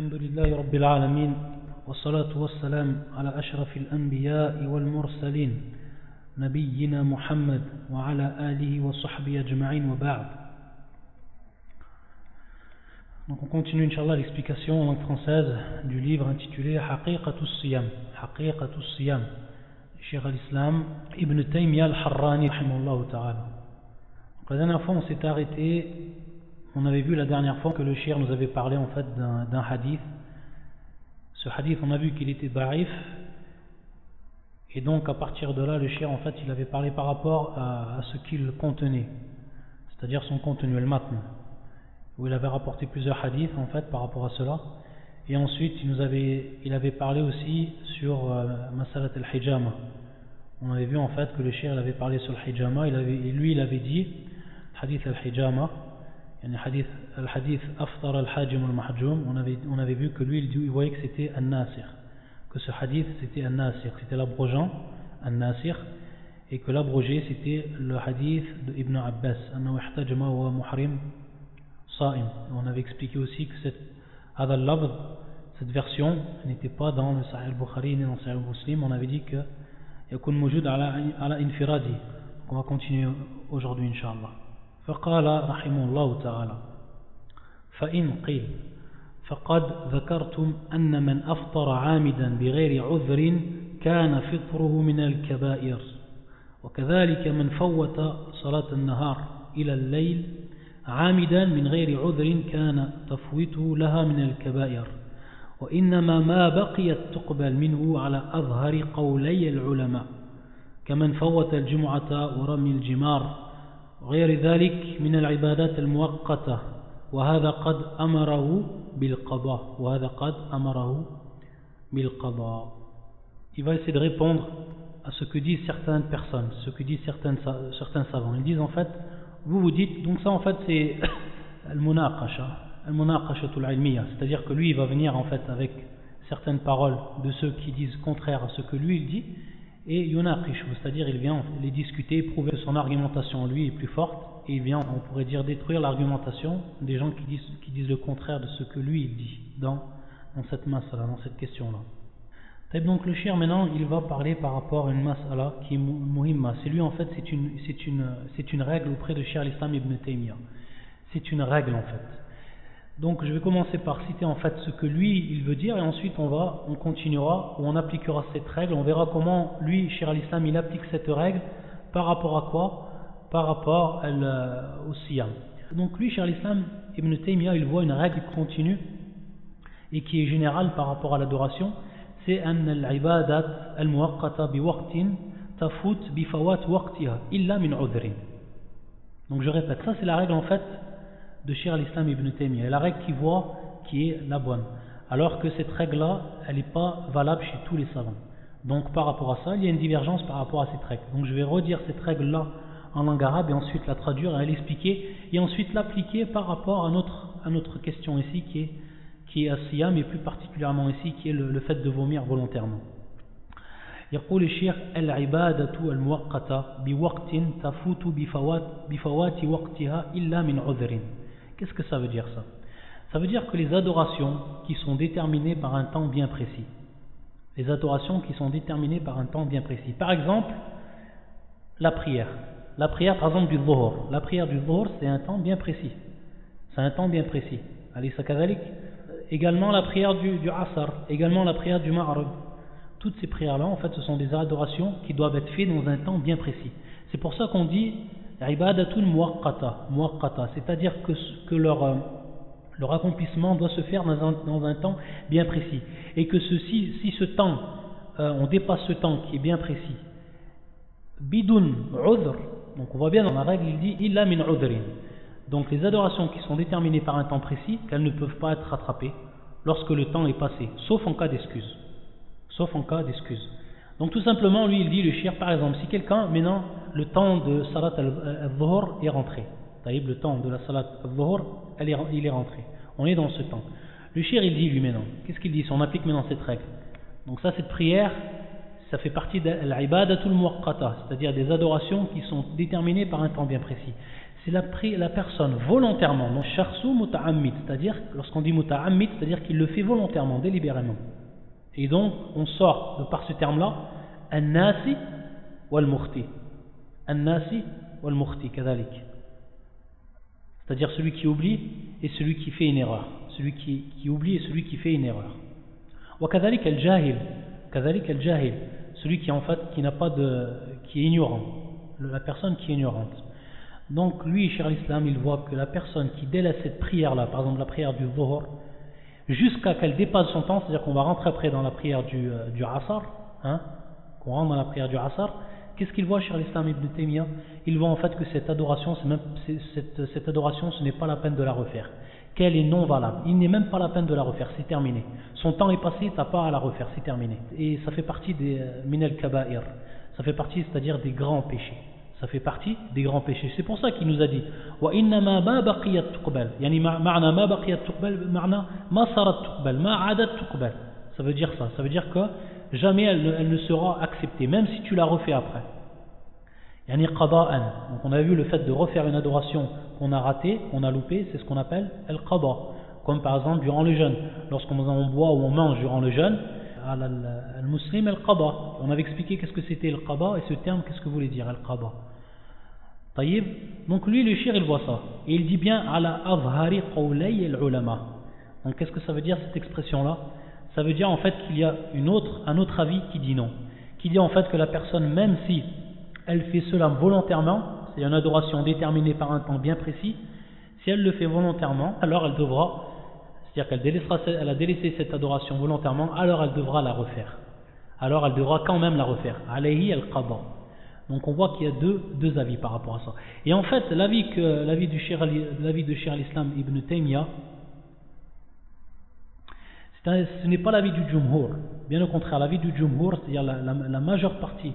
الحمد لله رب العالمين والصلاة والسلام على أشرف الأنبياء والمرسلين نبينا محمد وعلى آله وصحبه أجمعين وبعد Donc on continue Inch'Allah l'explication en langue française du livre intitulé Haqiqatus Siyam Haqiqatus Siyam Cheikh al-Islam Ibn Taymiyyah al-Harrani ta'ala. La dernière fois on s'est arrêté on avait vu la dernière fois que le Cheikh nous avait parlé en fait d'un hadith. Ce hadith on a vu qu'il était da'if. Et donc à partir de là le Cheikh en fait il avait parlé par rapport à, ce qu'il contenait. C'est-à-dire son contenu le matn. Où il avait rapporté plusieurs hadiths en fait par rapport à cela. Et ensuite, il nous avait, il avait parlé aussi sur euh, Masalat al-Hijama. On avait vu en fait que le shir avait parlé sur le Hijama, il avait, et lui il avait dit, hadith al-Hijama, hadith al-Hadith Aftar al-Hajim al-Mahjum, on avait, on avait vu que lui il, il voyait que c'était un-Nasir, que ce hadith c'était un-Nasir, c'était l'abrogeant, un-Nasir, et que l'abrogé c'était le hadith de Ibn Abbas, anna ihtajama wa muhrim on avait expliqué aussi que cette cette version n'était pas dans le Sahih al-Bukhari ni dans le Sahih al-Muslim. On avait dit que yakun mujud ala, infiradi. On va continuer aujourd'hui, inshallah. فقال رحمه الله تعالى فإن قيل فقد ذكرتم أن من أفطر عامدا بغير عذر كان فطره من الكبائر وكذلك من فوت صلاة النهار إلى الليل عامدا من غير عذر كان تفويته لها من الكبائر وإنما ما بقيت تقبل منه على أظهر قولي العلماء كمن فوت الجمعة ورمي الجمار وغير ذلك من العبادات المؤقتة وهذا قد أمره بالقضاء وهذا قد أمره بالقضاء Il va essayer de répondre à ce que disent certaines personnes, ce que disent certaines, certains savants. Ils disent en fait, vous vous dites, donc ça en fait c'est al-munaqasha, al-munaqashatul ilmiya, c'est-à-dire que lui il va venir en fait avec certaines paroles de ceux qui disent contraire à ce que lui il dit, et yunaqishu, c'est-à-dire il vient les discuter, prouver que son argumentation lui est plus forte, et il vient, on pourrait dire, détruire l'argumentation des gens qui disent, le contraire de ce que lui dit dans, dans cette masse là, dans cette question-là. Donc le shir maintenant il va parler par rapport à une mas'ala qui est muhimma. C'est lui en fait c'est une, une, une règle auprès de Shir l'Islam ibn Taymiyyah. C'est une règle en fait. Donc je vais commencer par citer en fait ce que lui il veut dire et ensuite on va, on continuera ou on appliquera cette règle. On verra comment lui Shir l'Islam il applique cette règle par rapport à quoi Par rapport euh, au siyam. Donc lui Shir l'Islam ibn Taymiyyah il voit une règle continue et qui est générale par rapport à l'adoration c'est أن العبادات المؤقتة بوقت تفوت بفوات وقتها إلا من عذر donc je répète ça c'est la règle en fait de Shir al-Islam ibn Taymiyyah la règle qui voit qui est la bonne alors que cette règle là elle n'est pas valable chez tous les savants donc par rapport à ça il y a une divergence par rapport à cette règle donc je vais redire cette règle là en langue arabe et ensuite la traduire et l'expliquer et ensuite l'appliquer par rapport à notre, à notre question ici qui est qui est Asiyam et plus particulièrement ici qui est le, le fait de vomir volontairement. يقول الشيخ العبادة المؤقتة بوقت تفوت بفوات, بفوات وقتها إلا من عذر Qu'est-ce que ça veut dire ça? Ça veut dire que les adorations qui sont déterminées par un temps bien précis, les adorations qui sont déterminées par un temps bien précis. Par exemple, la prière. La prière par exemple du dhuhr. La prière du dhuhr c'est un temps bien précis. C'est un temps bien précis. Allez, également la prière du, du Asr, également la prière du Ma'rib. Toutes ces prières-là, en fait, ce sont des adorations qui doivent être faites dans un temps bien précis. C'est pour ça qu'on dit c'est-à-dire que, euh, leur accomplissement doit se faire dans un, temps bien précis. Et que si ce temps, euh, on dépasse ce temps qui est bien précis, bidun udhr, donc on voit bien dans la règle, il dit illa min udrin. Donc les adorations qui sont déterminées par un temps précis, qu'elles ne peuvent pas être rattrapées lorsque le temps est passé, sauf en cas d'excuse. Sauf en cas d'excuse. Donc tout simplement, lui, il dit le shir, par exemple, si quelqu'un, maintenant, le temps de salat al-dhuhr est rentré. Le temps de la salat al-dhuhr, il est rentré. On est dans ce temps. Le shir, il dit lui maintenant, qu'est-ce qu'il dit? Si on applique maintenant cette règle. Donc ça, cette prière, ça fait partie de l'ibadatul muwaqqata, c'est-à-dire des adorations qui sont déterminées par un temps bien précis. c'est la, la, personne volontairement, donc sharsu muta'ammid, c'est-à-dire, lorsqu'on dit muta'ammid, c'est-à-dire qu'il le fait volontairement, délibérément. Et donc, on sort de par ce terme-là, an-nasi wal-mukhti. An-nasi wal-mukhti, kadalik. C'est-à-dire celui qui oublie et celui qui fait une erreur. Celui qui, qui oublie et celui qui fait une erreur. Kadalik al-jahil. Kadalik al-jahil. Celui qui en fait, qui n'a pas de, qui est ignorant. La personne qui est ignorante. Donc lui, cher l'islam, il voit que la personne qui délaisse cette prière-là, par exemple la prière du dhuhr, jusqu'à qu'elle dépasse son temps, c'est-à-dire qu'on va rentrer après dans la prière du, euh, Asar, hein, qu'on rentre dans la prière du Asar, qu'est-ce qu'il voit, cher l'islam ibn Taymiyyah? Il voit en fait que cette adoration, même, cette, cette adoration, ce n'est pas la peine de la refaire. Qu'elle est non valable. Il n'est même pas la peine de la refaire, c'est terminé. Son temps est passé, t'as pas à la refaire, c'est terminé. Et ça fait partie des euh, minel kaba'ir. Ça fait partie, c'est-à-dire des grands péchés ça fait partie des grands péchés. C'est pour ça qu'il nous a dit وإنما ما بقيت تقبل يعني معنى ما بقيت تقبل معنى ما صارت تقبل ما عادت تقبل ça veut dire ça ça veut dire que jamais elle ne, elle ne sera acceptée même si tu la refais après يعني قضاء donc on a vu le fait de refaire une adoration qu'on a raté qu'on a loupé c'est ce qu'on appelle el qada comme par exemple durant le jeûne lorsqu'on boit ou on mange durant le jeûne al-muslim al-qada on avait expliqué qu'est-ce que c'était le qada et ce terme qu'est-ce que voulait dire al-qada Donc lui, le shir, il voit ça. Et il dit bien ala avhari qawlay al-ulama. Donc qu'est-ce que ça veut dire cette expression-là? Ça veut dire en fait qu'il y a une autre, un autre avis qui dit non. Qui dit en fait que la personne, même si elle fait cela volontairement, c'est une adoration déterminée par un temps bien précis, si elle le fait volontairement, alors elle devra, c'est-à-dire qu'elle elle a délaissé cette adoration volontairement, alors elle devra la refaire. Alors elle devra quand même la refaire. Alayhi al-qada. Donc on voit qu'il y a deux, avis par rapport à ça. Et en fait, l'avis l'avis du l'avis de Cheikh ibn Taymiyyah, ce n'est pas l'avis du Jumhur. Bien au contraire, l'avis du Jumhur, c'est-à-dire la, majeure partie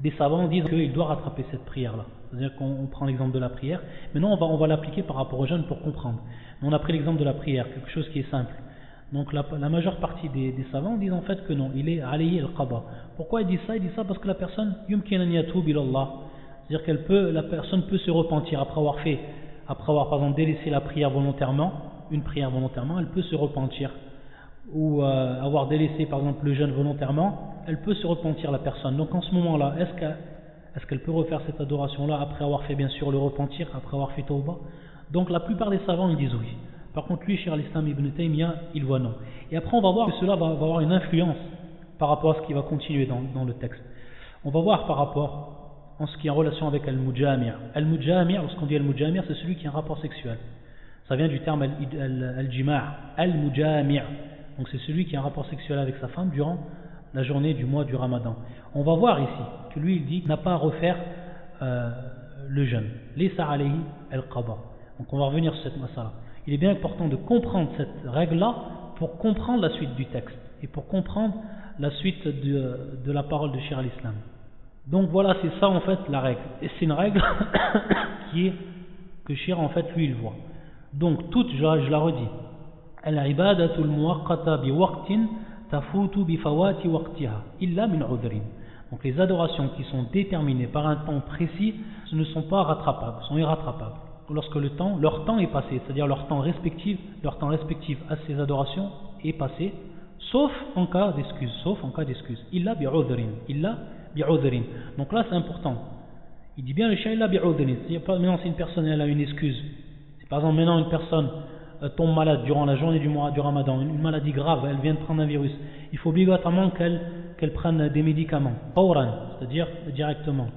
des savants disent qu'il doit rattraper cette prière-là. C'est-à-dire qu'on prend l'exemple de la prière, mais non, on va, on va l'appliquer par rapport aux jeunes pour comprendre. On a pris l'exemple de la prière, quelque chose qui est simple. Donc la, majeure partie des, savants disent en fait que non, il est alayhi al-qaba. Pourquoi il dit ça? Il dit ça parce que la personne c'est-à-dire qu'elle peut, la personne peut se repentir après avoir fait, après avoir par exemple délaissé la prière volontairement, une prière volontairement, elle peut se repentir. Ou euh, avoir délaissé par exemple le jeûne volontairement, elle peut se repentir la personne. Donc en ce moment-là, est-ce qu'elle est qu'elle peut refaire cette adoration-là après avoir fait bien sûr le repentir, après avoir fait tauba Donc la plupart des savants ils disent oui. Par contre, lui, cher l'Islam ibn Taymiyyah, il voit non. Et après, on va voir que cela va, avoir une influence par rapport à ce qui va continuer dans, le texte. On va voir par rapport en ce qui est en relation avec Al-Mujamir. Al-Mujamir, lorsqu'on dit Al-Mujamir, c'est celui qui a un rapport sexuel. Ça vient du terme Al-Jima' Al-Mujamir. Donc c'est celui qui a un rapport sexuel avec sa femme durant la journée du mois du Ramadan. On va voir ici que lui, il dit n'a pas à refaire euh, le jeûne. Lisa alayhi al-qaba. Donc on va revenir sur cette masala il est bien important de comprendre cette règle-là pour comprendre la suite du texte et pour comprendre la suite de, la parole de Shir al-Islam. Donc voilà, c'est ça en fait la règle. Et c'est une règle qui est que Shir en fait lui il voit. Donc toute, je, je la redis, bi waqtin tafutu bi fawati waqtiha illa min udhrin. Donc les adorations qui sont déterminées par un temps précis, ne sont pas rattrapables, sont irrattrapables lorsque le temps, leur temps est passé, c'est-à-dire leur temps respectif, leur temps respectif à ces adorations est passé, sauf en cas d'excuse, sauf en cas d'excuse. Illa bi'udhrin, illa bi'udhrin. Donc là c'est important. Il dit bien le chien illa bi'udhrin. Maintenant si une personne elle a une excuse, si par exemple maintenant une personne euh, tombe malade durant la journée du mois du Ramadan, une, maladie grave, elle vient de prendre un virus, il faut obligatoirement qu'elle prenne des médicaments, c'est-à-dire directement.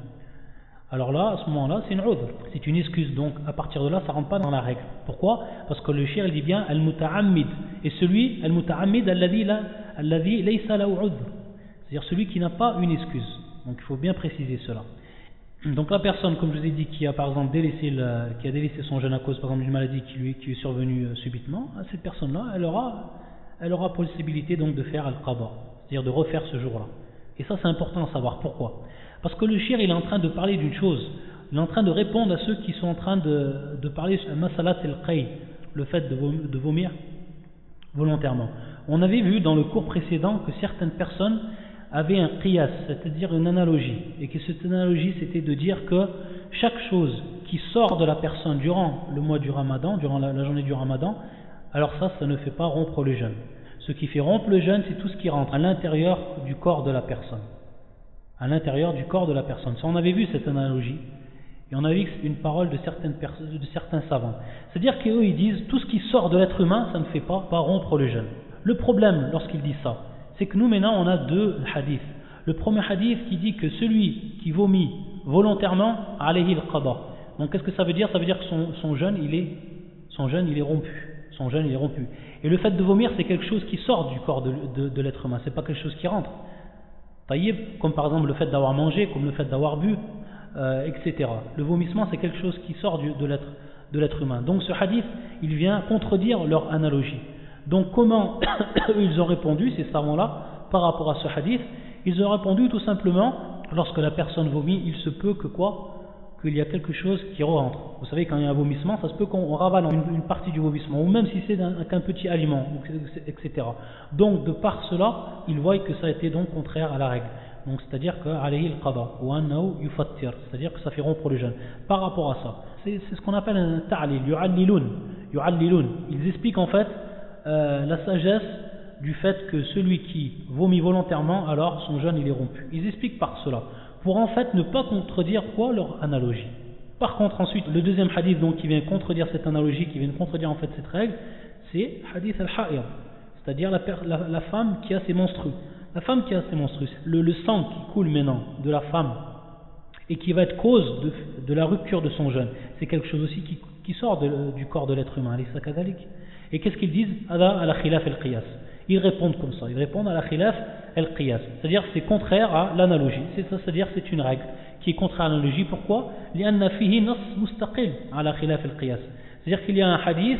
Alors là, à ce moment-là, c'est une udhr, c'est une excuse. Donc, à partir de là, ça ne rentre pas dans la règle. Pourquoi? Parce que le shir, il dit bien al-muta'ammid. Et celui, al-muta'ammid, alladhi laysa la udhr. C'est-à-dire celui qui n'a pas une excuse. Donc, il faut bien préciser cela. Donc, la personne, comme je vous ai dit, qui a par exemple délaissé, qui a délaissé son jeûne à cause, par exemple, d'une maladie qui lui qui est survenue euh, subitement, cette personne-là, elle aura, elle aura possibilité donc de faire al-qadar, c'est-à-dire de refaire ce jour-là. Et ça, c'est important à savoir. Pourquoi parce que le shir, il est en train de parler d'une chose. Il est en train de répondre à ceux qui sont en train de, parler sur masalat el le fait de vomir volontairement. On avait vu dans le cours précédent que certaines personnes avaient un qiyas, c'est-à-dire une analogie, et que cette analogie c'était de dire que chaque chose qui sort de la personne durant le mois du ramadan, durant la, journée du ramadan, alors ça, ça ne fait pas rompre le jeûne. Ce qui fait rompre le jeûne, c'est tout ce qui rentre à l'intérieur du corps de la personne. À l'intérieur du corps de la personne. Ça, on avait vu cette analogie. Et on a vu une parole de, certaines de certains savants. C'est-à-dire qu'eux, ils disent, tout ce qui sort de l'être humain, ça ne fait pas, rompre le jeûne. Le problème, lorsqu'ils disent ça, c'est que nous, maintenant, on a deux hadiths. Le premier hadith qui dit que celui qui vomit volontairement, alayhi al-qada. Donc qu'est-ce que ça veut dire? Ça veut dire que son, jeûne, il est, son jeûne, il est rompu. Son jeûne, il est rompu. Et le fait de vomir, c'est quelque chose qui sort du corps de, de, de l'être humain. C'est pas quelque chose qui rentre. Taïb, comme par exemple le fait d'avoir mangé, comme le fait d'avoir bu, euh, etc. Le vomissement, c'est quelque chose qui sort du, de l'être humain. Donc ce hadith, il vient contredire leur analogie. Donc comment ils ont répondu, ces savants-là, par rapport à ce hadith? Ils ont répondu tout simplement, lorsque la personne vomit, il se peut que quoi? Qu'il y a quelque chose qui rentre. Vous savez, quand il y a un vomissement, ça se peut qu'on ravale une, partie du vomissement, ou même si c'est qu'un petit aliment, etc. Donc de par cela, ils voient que ça a été donc contraire à la règle. Donc c'est-à-dire que c'est-à-dire que ça fait rompre le jeûne. Par rapport à ça, c'est ce qu'on appelle un ta'lil, yu'allilun. Ils expliquent en fait euh, la sagesse du fait que celui qui vomit volontairement, alors son jeûne il est rompu. Ils expliquent par cela, pour en fait ne pas contredire quoi leur analogie. Par contre ensuite, le deuxième hadith donc qui vient contredire cette analogie, qui vient contredire en fait cette règle, c'est hadith al-ha'ir, c'est-à-dire la, femme qui a ses menstrues. La femme qui a ses menstrues, le, le, sang qui coule maintenant de la femme et qui va être cause de, la rupture de son jeûne, c'est quelque chose aussi qui, sort du corps de l'être humain. Et qu'est-ce qu'ils disent? Al-qiyas. Ils répondent comme ça, ils répondent à la khilaf al-qiyas. C'est-à-dire c'est contraire à l'analogie. C'est-à-dire c'est une règle qui est contraire à l'analogie. Pourquoi? C'est-à-dire qu'il y a un hadith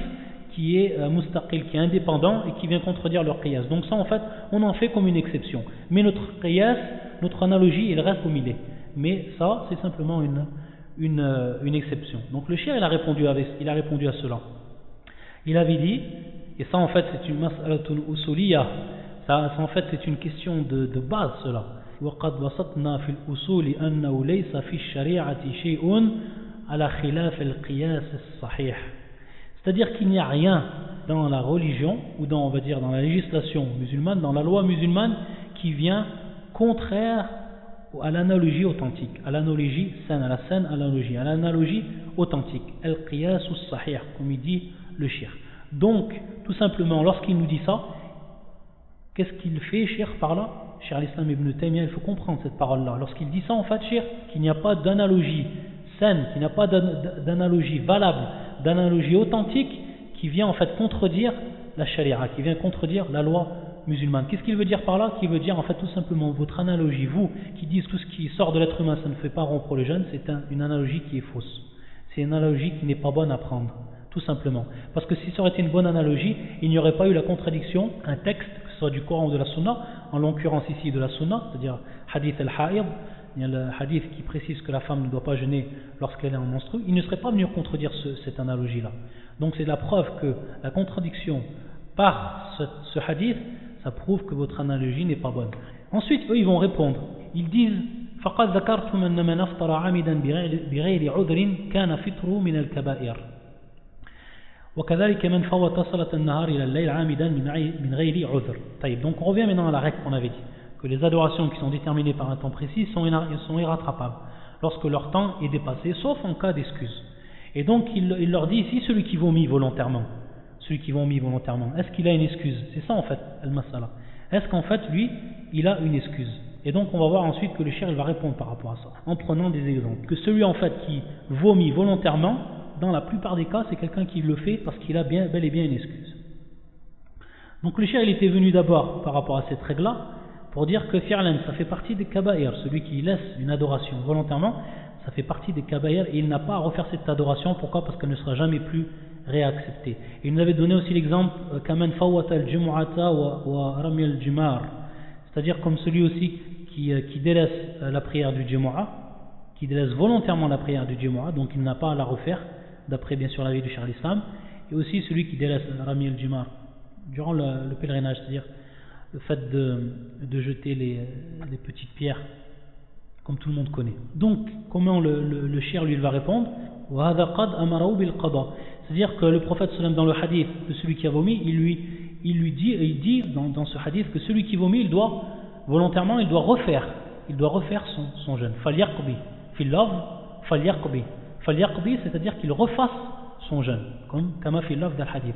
qui est euh, mustaqil, qui est indépendant et qui vient contredire leur qiyas. Donc ça en fait, on en fait comme une exception. Mais notre qiyas, notre analogie, il reste comme il. Mais ça, c'est simplement une, euh, une, exception. Donc le chien, il a répondu, avec, il a répondu à cela. Il avait dit, et ça en fait c'est une mas'alatun usuliyah, ça, ça en fait c'est une question de, de base cela. وقد بسطنا في الأصول أنه ليس في الشريعة شيء على خلاف القياس الصحيح c'est-à-dire qu'il n'y a rien dans la religion ou dans on va dire dans la législation musulmane dans la loi musulmane qui vient contraire à l'analogie authentique à l'analogie saine à la saine analogie à l'analogie authentique al-qiyas sahih comme il dit le shir. Donc, tout simplement, lorsqu'il nous dit ça, qu'est-ce qu'il fait, shir, par là? Shir l'Islam ibn Taymiyyah, il faut comprendre cette parole-là. Lorsqu'il dit ça, en fait, shir, qu'il n'y a pas d'analogie saine, qu'il n'y a pas d'analogie valable, d'analogie authentique, qui vient en fait contredire la sharia, qui vient contredire la loi musulmane. Qu'est-ce qu'il veut dire par là? Qu'il veut dire en fait tout simplement votre analogie, vous qui dites tout ce qui sort de l'être humain, ça ne fait pas rompre le jeûne, c'est une analogie qui est fausse. C'est une analogie qui n'est pas bonne à prendre tout simplement. Parce que si ça aurait été une bonne analogie, il n'y aurait pas eu la contradiction, un texte, que ce soit du Coran ou de la Sunna, en l'occurrence ici de la Sunna, c'est-à-dire hadith al-ha'id, il y a le hadith qui précise que la femme ne doit pas jeûner lorsqu'elle est en monstru, il ne serait pas venu contredire cette analogie-là. Donc c'est la preuve que la contradiction par ce, hadith, ça prouve que votre analogie n'est pas bonne. Ensuite, eux, ils vont répondre. Ils disent فقد ذكرتم أن من أفطر عمدا بغير عذر كان فطره من الكبائر donc on revient maintenant à la règle qu'on avait dit que les adorations qui sont déterminées par un temps précis sont, sont irrattrapables lorsque leur temps est dépassé sauf en cas d'excuse. Et donc il, leur dit ici celui qui vomit volontairement celui qui vomit volontairement est-ce qu'il a une excuse? C'est ça en fait al-masala. Est-ce qu'en fait lui il a une excuse? Et donc on va voir ensuite que le cher il va répondre par rapport à ça en prenant des exemples. Que celui en fait qui vomit volontairement dans la plupart des cas, c'est quelqu'un qui le fait parce qu'il a bel et bien une excuse. Donc le cher, il était venu d'abord par rapport à cette règle-là, pour dire que fi'lan, ça fait partie des kabaïr, celui qui laisse une adoration volontairement, ça fait partie des kabaïr et il n'a pas à refaire cette adoration, pourquoi? Parce qu'elle ne sera jamais plus réacceptée. Et il nous avait donné aussi l'exemple, euh, kaman fawat al-jumu'ata wa rami al-jumar, c'est-à-dire comme celui aussi qui, euh, délaisse euh, la prière du jumu'ah, qui délaisse volontairement la prière du jumu'ah, donc il n'a pas à la refaire, d'après bien sûr la vie du Charles Islam, et aussi celui qui délaisse Rami al-Jumar durant le, pèlerinage, c'est-à-dire le fait de, de jeter les, les, petites pierres comme tout le monde connaît. Donc, comment le, le, le lui va répondre? C'est-à-dire que le prophète dans le hadith de celui qui a vomi, il lui, il lui dit, il dit dans, dans ce hadith que celui qui vomit, il doit volontairement, il doit refaire, il doit refaire son, son jeûne. Falyaqbi, fil love, falyaqbi. C'est-à-dire qu'il refasse son jeûne, comme kama fil love del hadith.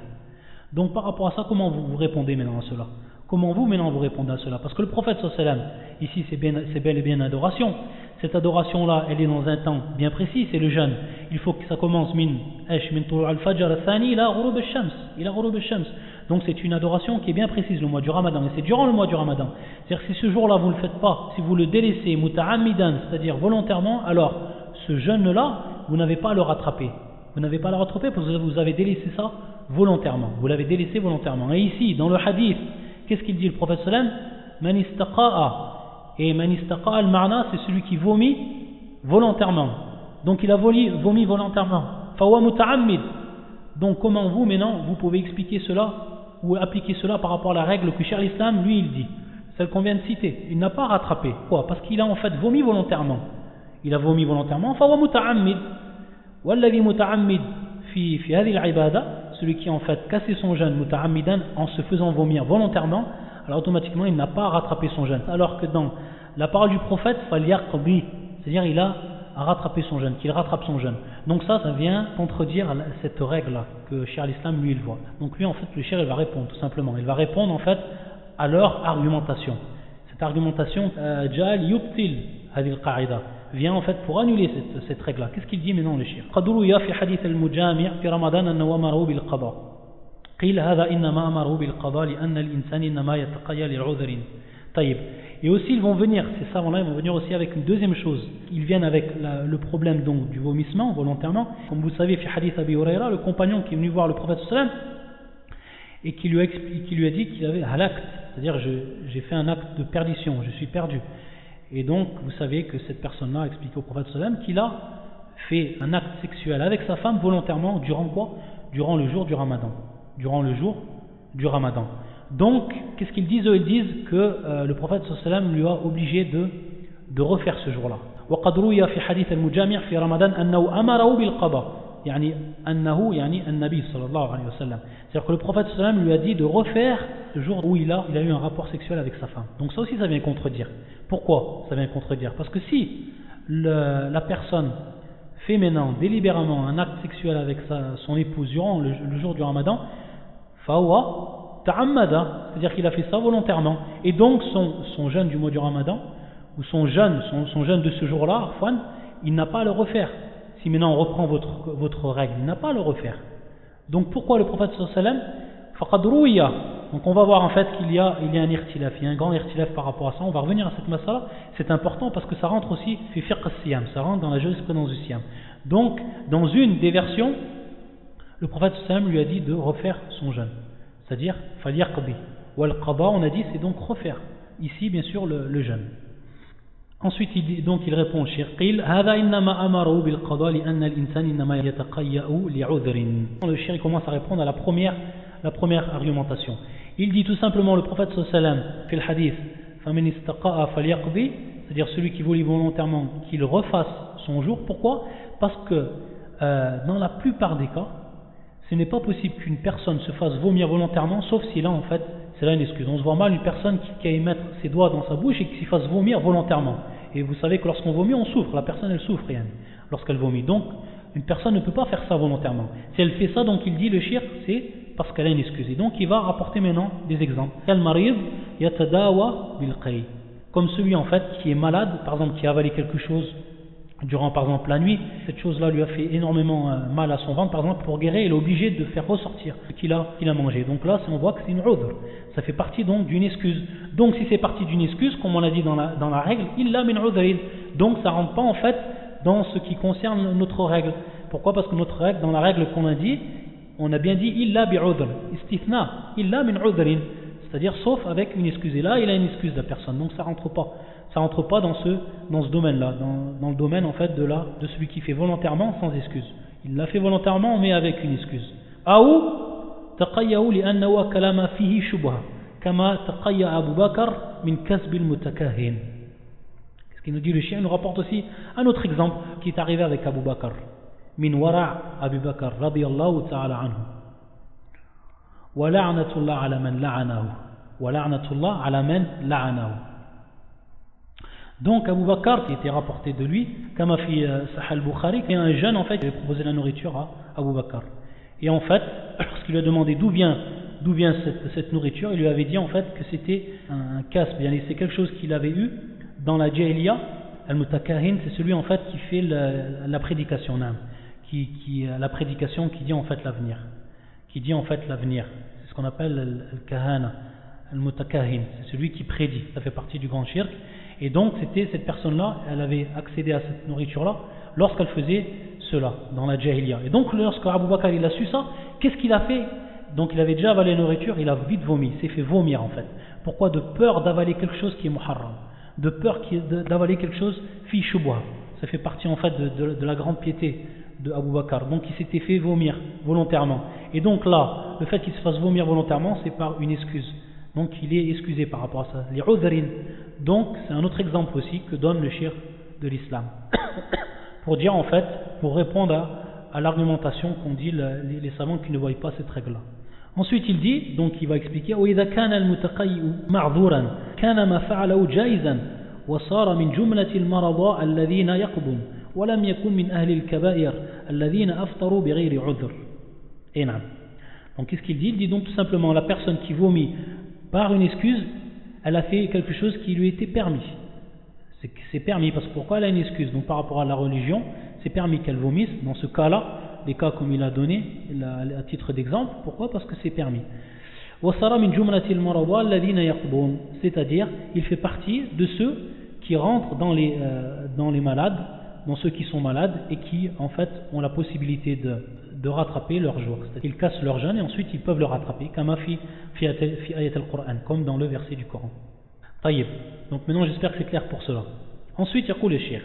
Donc par rapport à ça, comment vous, vous répondez maintenant à cela? Comment vous maintenant vous répondez à cela? Parce que le prophète sallam, ici c'est bel et bien adoration. Cette adoration-là, elle est dans un temps bien précis, c'est le jeûne. Il faut que ça commence min min al-fajr al-thani ila al-shams, ila al-shams. Donc c'est une adoration qui est bien précise le mois du Ramadan et c'est durant le mois du Ramadan. C'est-à-dire si ce jour-là vous ne le faites pas, si vous le délaissez muta'ammidan, c'est-à-dire volontairement, alors ce jeûne-là, vous n'avez pas à le rattraper. Vous n'avez pas à le rattraper parce que vous avez délaissé ça volontairement. Vous l'avez délaissé volontairement. Et ici, dans le hadith Qu'est-ce qu'il dit le prophète sallam? Man Et man al-ma'na, c'est celui qui vomit volontairement. Donc il a vomi, vomi volontairement. Fawa muta'ammid. Donc comment vous, maintenant, vous pouvez expliquer cela ou appliquer cela par rapport à la règle que cher l'islam, lui, il dit Celle qu'on vient de citer. Il n'a pas rattrapé. Pourquoi? Parce qu'il a en fait vomi volontairement. Il a vomi volontairement. Fawa muta'ammid. Walladhi muta'ammid fi, fi hadhi al-ibada celui qui en fait cassé son jeûne muta'ammidan en se faisant vomir volontairement, alors automatiquement il n'a pas rattrapé son jeûne. Alors que dans la parole du prophète, c'est-à-dire il a à rattraper son jeûne, qu'il rattrape son jeûne. Donc ça, ça vient contredire cette règle-là que Cher l'Islam lui il voit. Donc lui en fait le Cher il va répondre tout simplement. Il va répondre en fait à leur argumentation. Cette argumentation, euh, Jal yubtil hadil qa'ida vient en fait pour annuler cette, cette règle-là. Qu'est-ce qu'il dit maintenant le shir قد روي في حديث المجامع في رمضان أنه أمره بالقضاء قيل هذا إنما أمره بالقضاء لأن الإنسان إنما يتقيا لعذر طيب et aussi ils vont venir, ces savants-là, ils vont venir aussi avec une deuxième chose. Ils viennent avec la, le problème donc du vomissement volontairement. Comme vous le savez, fi hadith Abi Huraira, le compagnon qui est venu voir le prophète sallam et qui lui a, qui lui a dit qu'il avait halakt, c'est-à-dire j'ai fait un acte de perdition, je suis perdu. Et donc, vous savez que cette personne-là a expliqué au prophète sallam qu'il a fait un acte sexuel avec sa femme volontairement durant quoi Durant le jour du ramadan. Durant le jour du ramadan. Donc, qu'est-ce qu'ils disent Ils disent que euh, le prophète sallam lui a obligé de, de refaire ce jour-là. وقد روي في حديث المجامع في رمضان أنه أمره بالقضاء يعني أنه يعني النبي صلى الله عليه وسلم c'est-à-dire que le prophète sallam lui a dit de refaire le jour où il a, il a eu un rapport sexuel avec sa femme donc ça aussi ça vient contredire pourquoi ça vient contredire Parce que si la personne fait maintenant délibérément un acte sexuel avec son épouse durant le, jour du ramadan, fawa ta'ammada, c'est-à-dire qu'il a fait ça volontairement. Et donc son, jeûne du mois du ramadan, ou son jeûne, son, jeûne de ce jour-là, il n'a pas à le refaire. Si maintenant on reprend votre, règle, il n'a pas à le refaire. Donc pourquoi le prophète wa donc on va voir en fait qu'il y a, il y a un irtilaf, il y a un grand irtilaf par rapport à ça. On va revenir à cette masala. C'est important parce que ça rentre aussi siyam, ça rentre dans la jurisprudence du siyam. Donc, dans une des versions, le prophète sallam lui a dit de refaire son jeûne. C'est-à-dire, faliyar qabi. Wal qaba, on a dit, c'est donc refaire. Ici, bien sûr, le jeûne. Ensuite, il dit, donc il répond au shirqil, Le shirq commence à répondre à la première, la première argumentation. Il dit tout simplement, le prophète sallallahu sallam, fait le hadith, c'est-à-dire celui qui voulait volontairement qu'il refasse son jour. Pourquoi? Parce que euh, dans la plupart des cas, ce n'est pas possible qu'une personne se fasse vomir volontairement, sauf s'il a en fait c'est là une excuse. On se voit mal une personne qui, qui aille mettre ses doigts dans sa bouche et qui s'y fasse vomir volontairement. Et vous savez que lorsqu'on vomit, on souffre. La personne elle souffre rien lorsqu'elle vomit. Donc une personne ne peut pas faire ça volontairement. Si elle fait ça, donc il dit le shirk, c'est parce qu'elle a une excuse. Et donc il va rapporter maintenant des exemples. Comme celui en fait qui est malade, par exemple qui a avalé quelque chose durant par exemple la nuit, cette chose-là lui a fait énormément euh, mal à son ventre, par exemple pour guérir, il est obligé de faire ressortir ce qu'il a, mangé. Donc là, on voit que c'est une udhr. Ça fait partie donc d'une excuse. Donc si c'est partie d'une excuse, comme on a dit dans la, la règle, il l'a min Donc ça rentre pas en fait dans ce qui concerne notre règle. Pourquoi? Parce que notre règle, dans la règle qu'on a dit, on a bien dit illa bi'udhr, istithna, illa min udhrin, c'est-à-dire sauf avec une excuse. Et là, il a une excuse la personne, donc ça rentre pas. Ça rentre pas dans ce, dans ce domaine-là, dans, dans, le domaine en fait de, la, de celui qui fait volontairement sans excuse. Il l'a fait volontairement, mais avec une excuse. Aou taqayyahu li'annahu kalama fihi shubha, kama taqayya Abu Bakr min kasbil mutakahin. Ce qu'il nous dit le chien, nous rapporte aussi un autre exemple qui est arrivé avec Abu Bakr. Min wara' Abu Bakr, radiyallahu ta'ala anhu. Wa la'natullah ala man la'anahu. Wa la'natullah ala man la'anahu. Donc Abu Bakr, qui était rapporté de lui, comme a fait euh, Sahal Bukhari, est un jeune en fait, qui avait proposé la nourriture à Abu Bakr. Et en fait, lorsqu'il lui a demandé d'où vient, d'où vient cette, cette, nourriture, il lui avait dit en fait que c'était un, casse, bien c'est quelque chose qu'il avait eu dans la Jahiliya. Al-Mutakahin, c'est celui en fait qui fait la, la prédication, qui, qui, la prédication qui dit en fait l'avenir, qui dit en fait l'avenir. C'est ce qu'on appelle Al-Kahana, Al-Mutakahin, c'est celui qui prédit, ça fait partie du grand shirk. Et donc, c'était cette personne-là, elle avait accédé à cette nourriture-là lorsqu'elle faisait cela, dans la Jahiliya. Et donc, lorsque Abu Bakr il a su ça, qu'est-ce qu'il a fait? Donc, il avait déjà avalé la nourriture, il a vite vomi, s'est fait vomir en fait. Pourquoi? De peur d'avaler quelque chose qui est muharram, de peur d'avaler quelque chose fi shubha. Ça fait partie en fait de la grande piété de Abu Bakr. Donc, il s'était fait vomir volontairement. Et donc là, le fait qu'il se fasse vomir volontairement, c'est par une excuse Donc il est excusé par rapport à ça. Les udhrin. Donc c'est un autre exemple aussi que donne le shir de l'islam. pour dire en fait, pour répondre à, à l'argumentation qu'ont dit le, les, les, savants qui ne voient pas cette règle-là. Ensuite il dit, donc il va expliquer وإذا كان المتقي معذورا كان ما فعله جائزا وصار من جملة المرضى الذين يقضون ولم يكن من أهل الكبائر الذين أفطروا بغير عذر. Et نعم. Donc qu'est-ce qu'il dit Il dit donc tout simplement la personne qui vomit par une excuse, elle a fait quelque chose qui lui était permis. C'est permis, parce que pourquoi elle a une excuse? Donc par rapport à la religion, c'est permis qu'elle vomisse, dans ce cas-là, les cas comme il a donné, à titre d'exemple, pourquoi? Parce que c'est permis. C'est-à-dire, il fait partie de ceux qui rentrent dans les, euh, dans les malades, dans ceux qui sont malades et qui, en fait, ont la possibilité de, de rattraper leur jour. Ils cassent leur jeûne et ensuite ils peuvent le rattraper, comme dans le verset du Coran. Taïb. Donc maintenant j'espère que c'est clair pour cela. Ensuite, il y a le shir.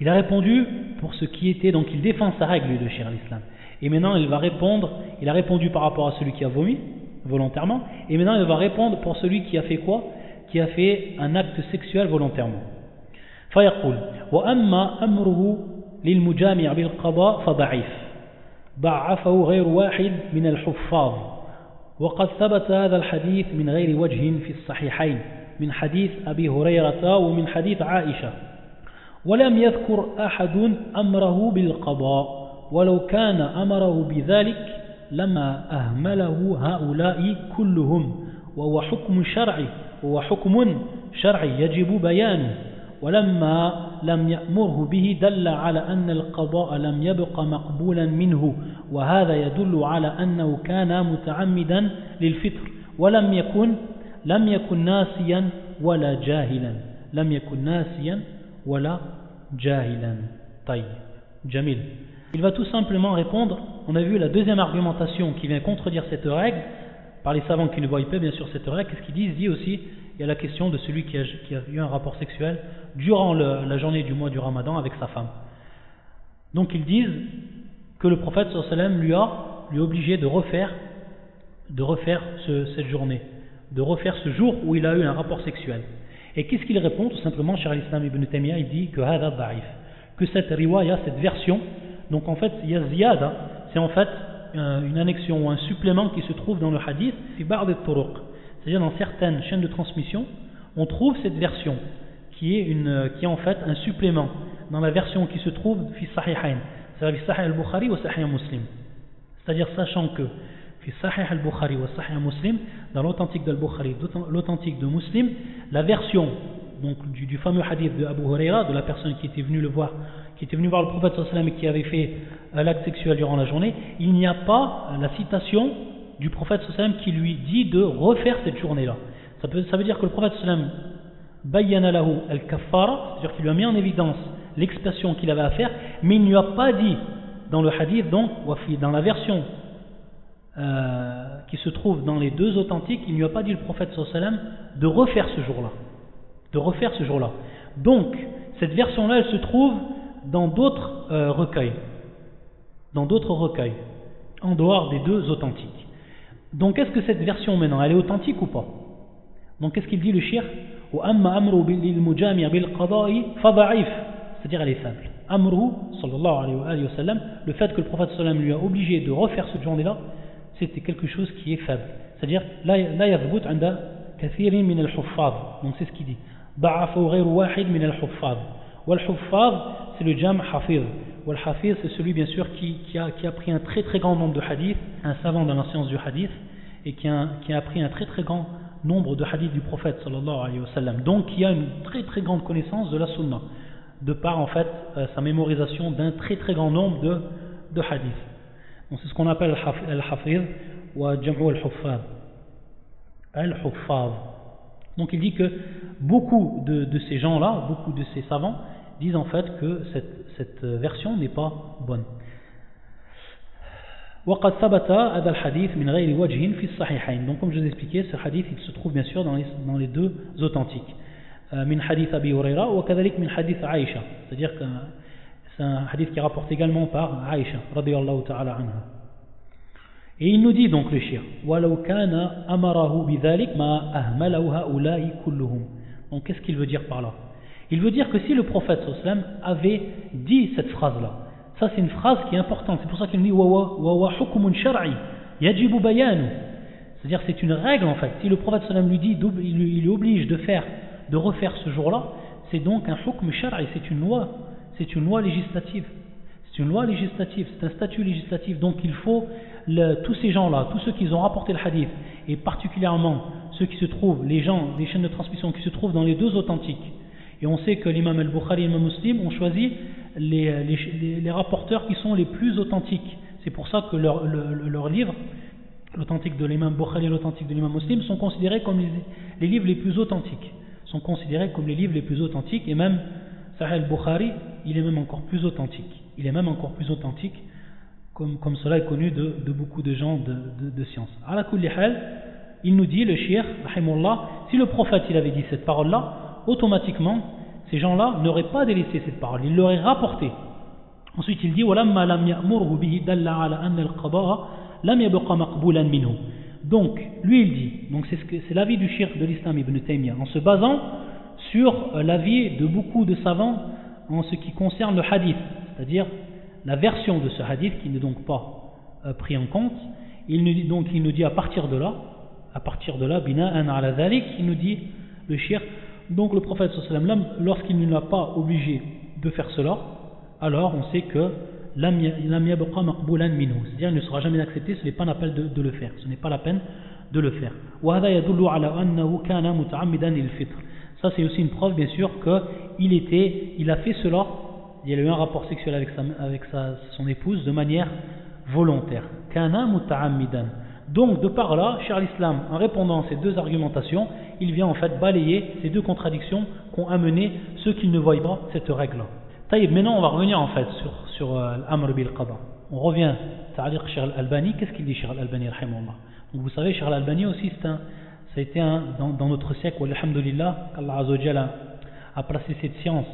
Il a répondu pour ce qui était, donc il défend sa règle, lui, le shir, l'islam. Et maintenant il va répondre, il a répondu par rapport à celui qui a vomi, volontairement, et maintenant il va répondre pour celui qui a fait quoi Qui a fait un acte sexuel volontairement. فيقول وأما أمره للمجامع بالقضاء فضعيف ضعفه غير واحد من الحفاظ. وقد ثبت هذا الحديث من غير وجه في الصحيحين من حديث أبي هريرة ومن حديث عائشة. ولم يذكر أحد أمره بالقضاء ولو كان أمره بذلك لما أهمله هؤلاء كلهم. وهو حكم شرعي وهو حكم شرعي يجب بيانه. ولما لم يأمره به دل على أن القضاء لم يبق مقبولا منه وهذا يدل على أنه كان متعمدا للفطر ولم يكن لم يكن ناسيا ولا جاهلا لم يكن ناسيا ولا جاهلا طيب جميل Il va tout simplement répondre, on a vu la deuxième argumentation qui vient contredire cette règle, par les savants qui ne voient pas bien sûr cette règle, qu'est-ce qu'ils disent dit aussi, il y a la question de celui qui a, eu un rapport sexuel durant la journée du mois du ramadan avec sa femme. Donc ils disent que le prophète sallam lui a, obligé de refaire, cette journée, de refaire ce jour où il a eu un rapport sexuel. Et qu'est-ce qu'il répond Tout simplement, cher l'islam ibn Taymiyyah, il dit que que cette riwaya, cette version, donc en fait, il y a ziyada, c'est en fait une annexion ou un supplément qui se trouve dans le hadith, fi ba'd turuq c'est-à-dire dans certaines chaînes de transmission, on trouve cette version qui est, une, qui est en fait un supplément dans la version qui se trouve fi sahihain, c'est-à-dire sahih al-Bukhari ou sahih muslim. C'est-à-dire sachant que fi sahih al-Bukhari ou sahih muslim, dans l'authentique d'al-Bukhari, l'authentique de Muslim, la version donc du, du, fameux hadith de Abu Huraira, de la personne qui était venue le voir, qui était venue voir le prophète sallam et qui avait fait l'acte sexuel durant la journée, il n'y a pas la citation du prophète sallam qui lui dit de refaire cette journée-là. Ça, veut dire que le prophète sallam al-kaffara, c'est-à-dire qu'il lui a mis en évidence l'expression qu'il avait à faire, mais il ne lui a pas dit dans le hadith, donc, dans la version euh, qui se trouve dans les deux authentiques, il ne lui a pas dit le prophète sallam de refaire ce jour-là. De refaire ce jour-là. Donc, cette version-là, elle se trouve dans d'autres euh, recueils. Dans d'autres recueils, en dehors des deux authentiques. Donc est-ce que cette version maintenant, elle est authentique ou pas? Donc qu'est-ce qu'il dit le shir c'est-à-dire elle est faible. Amru, sallallahu alayhi wa sallam, le fait que le prophète sallam lui a obligé de refaire cette journée-là, c'était quelque chose qui est faible. C'est-à-dire, la yathbut anda kathirin min al-huffaz. Donc c'est ce qu'il dit. Ba'afu ghayru min al-huffaz. Wal huffaz, c'est le jam hafiz. Wal hafiz, c'est celui bien sûr qui, a, pris un très très grand nombre de hadiths, un savant dans la science du hadith, et qui a, qui a pris un très très grand nombre de hadiths du prophète sallallahu alayhi wa sallam. Donc qui a une très très grande connaissance de la sunna de par en fait euh, sa mémorisation d'un très très grand nombre de, de hadiths. Donc c'est ce qu'on appelle al-hafiz ou jam'u al-huffaz. Al-huffaz. Donc il dit que beaucoup de ces gens-là, beaucoup de ces savants disent en fait que cette, cette version n'est pas bonne. وقد ثبت هذا الحديث من غير وجه في الصحيحين. Donc comme je vous ai expliqué, ce hadith il se trouve bien sûr dans les, dans les deux authentiques. من حديث أبي هريرة وكذلك من حديث عائشة c'est-à-dire que c'est un hadith qui est rapporté également par Aïcha radiyallahu ta'ala anha et il nous dit donc le shir ولو كان أمره بذلك ما أهمله هؤلاء كلهم donc qu'est-ce qu'il veut dire par là Il veut dire que si le prophète sallam avait dit cette phrase là ça c'est une phrase qui est importante c'est pour ça qu'il dit wa hukmun shar'i yajibu bayanu c'est-à-dire c'est une règle en fait si le prophète sallam lui dit il lui oblige de faire de refaire ce jour-là, c'est donc un hukm shar'i, c'est une loi, c'est une loi législative. C'est une loi législative, c'est un statut législatif. Donc il faut, tous ces gens-là, tous ceux qui ont rapporté le hadith, et particulièrement ceux qui se trouvent, les gens, les chaînes de transmission qui se trouvent dans les deux authentiques. Et on sait que l'imam al-Bukhari et l'imam muslim ont choisi les, rapporteurs qui sont les plus authentiques. C'est pour ça que leurs leur, livres, l'authentique de l'imam Bukhari et l'authentique de l'imam muslim, sont considérés comme les livres les plus authentiques sont considérés comme les livres les plus authentiques et même Sahih al-Bukhari, il est même encore plus authentique. Il est même encore plus authentique comme, cela est connu de, beaucoup de gens de, de, de science. À il nous dit, le shir, si le prophète il avait dit cette parole-là, automatiquement, ces gens-là n'auraient pas délaissé cette parole, ils l'auraient rapportée. Ensuite, il dit, donc, lui il dit, donc c'est l'avis du shirk de l'islam ibn Taymiyyah, en se basant sur euh, l'avis de beaucoup de savants en ce qui concerne le hadith, c'est-à-dire la version de ce hadith qui n'est donc pas euh, pris en compte. Il nous dit, donc il nous dit à partir de là, à partir de là, bina'an ala dhalik, il nous dit le shirk, donc le prophète lorsqu'il ne l'a pas obligé de faire cela, alors on sait que c'est-à-dire il ne sera jamais accepté, ce n'est pas la peine de, le faire, ce n'est pas la peine de le faire. Ça c'est aussi une preuve bien sûr qu'il était, il a fait cela, il a eu un rapport sexuel avec, sa, avec sa, son épouse de manière volontaire. Donc de par là, cher l'islam, en répondant à ces deux argumentations, il vient en fait balayer ces deux contradictions qu'ont amené ceux qui ne voient pas cette règle-là. Taïb, maintenant on va revenir en fait sur, sur euh, l'Amr bil Qada. On revient, Ta'aliq Cheikh al-Albani, qu'est-ce qu'il dit Cheikh al-Albani Donc vous savez, Cheikh al-Albani aussi, c'est ça a été dans, notre siècle, alhamdulillah, qu'Allah a, a placé cette science,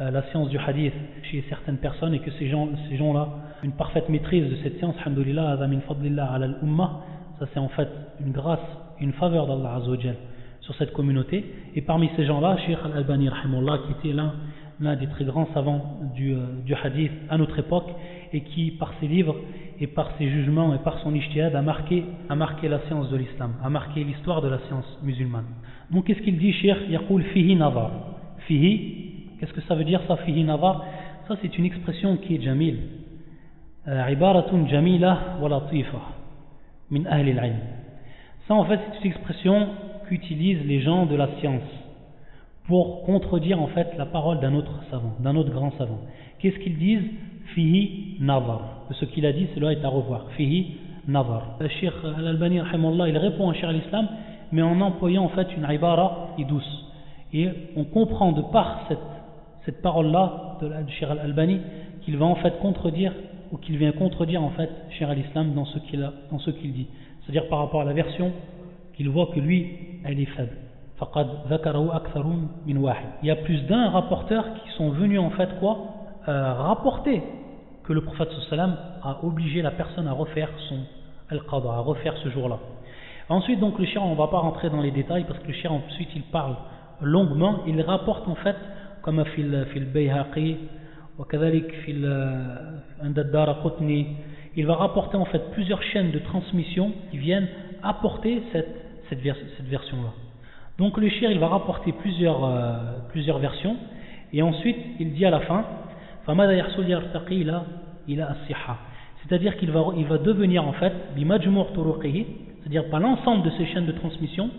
euh, la science du hadith, chez certaines personnes et que ces gens-là, une parfaite maîtrise de cette science, alhamdulillah, azamin fadlillah ala al-ummah, ça c'est en fait une grâce, une faveur d'Allah Azzawajal sur cette communauté. Et parmi ces gens-là, Cheikh al-Albani, qui était l'un des très grands savants du, euh, du, hadith à notre époque et qui par ses livres et par ses jugements et par son ijtihad a marqué, a marqué la science de l'islam, a marqué l'histoire de la science musulmane. Donc qu'est-ce qu'il dit Cheikh? Yaqul fihi navar. Fihi, qu'est-ce que ça veut dire ça fihi navar Ça c'est une expression qui est jamil. Euh, jamila wa latifa min ahli al-ilm. Ça en fait c'est une expression qu'utilisent les gens de la science pour contredire en fait la parole d'un autre savant, d'un autre grand savant. Qu'est-ce qu'ils disent? Fihi nazar. Ce qu'il a dit, cela est à revoir. Fihi nazar. Le Cheikh Al-Albani, il répond à Cheikh al-Islam, mais en employant en fait une ibara et douce. Et on comprend de par cette, cette parole-là de, Cheikh Al-Albani qu'il va en fait contredire, ou qu'il vient contredire en fait Cheikh al-Islam dans ce qu'il dit. C'est-à-dire par rapport à la version qu'il voit que lui, elle est faible. Il y a plus d'un rapporteur qui sont venus en fait quoi euh, rapporter que le prophète sallam a obligé la personne à refaire son al-qadha, à refaire ce jour-là. Ensuite donc le shir, on ne va pas rentrer dans les détails parce que le shir ensuite il parle longuement, il rapporte en fait, comme fil fil Bayhaqi, il va rapporter en fait plusieurs chaînes de transmission qui viennent apporter cette, cette version-là. Donc le shir, il va rapporter plusieurs, euh, plusieurs versions, et ensuite il dit à la fin, c'est-à-dire qu'il va, devenir en fait, c'est-à-dire par l'ensemble de ces chaînes de transmission,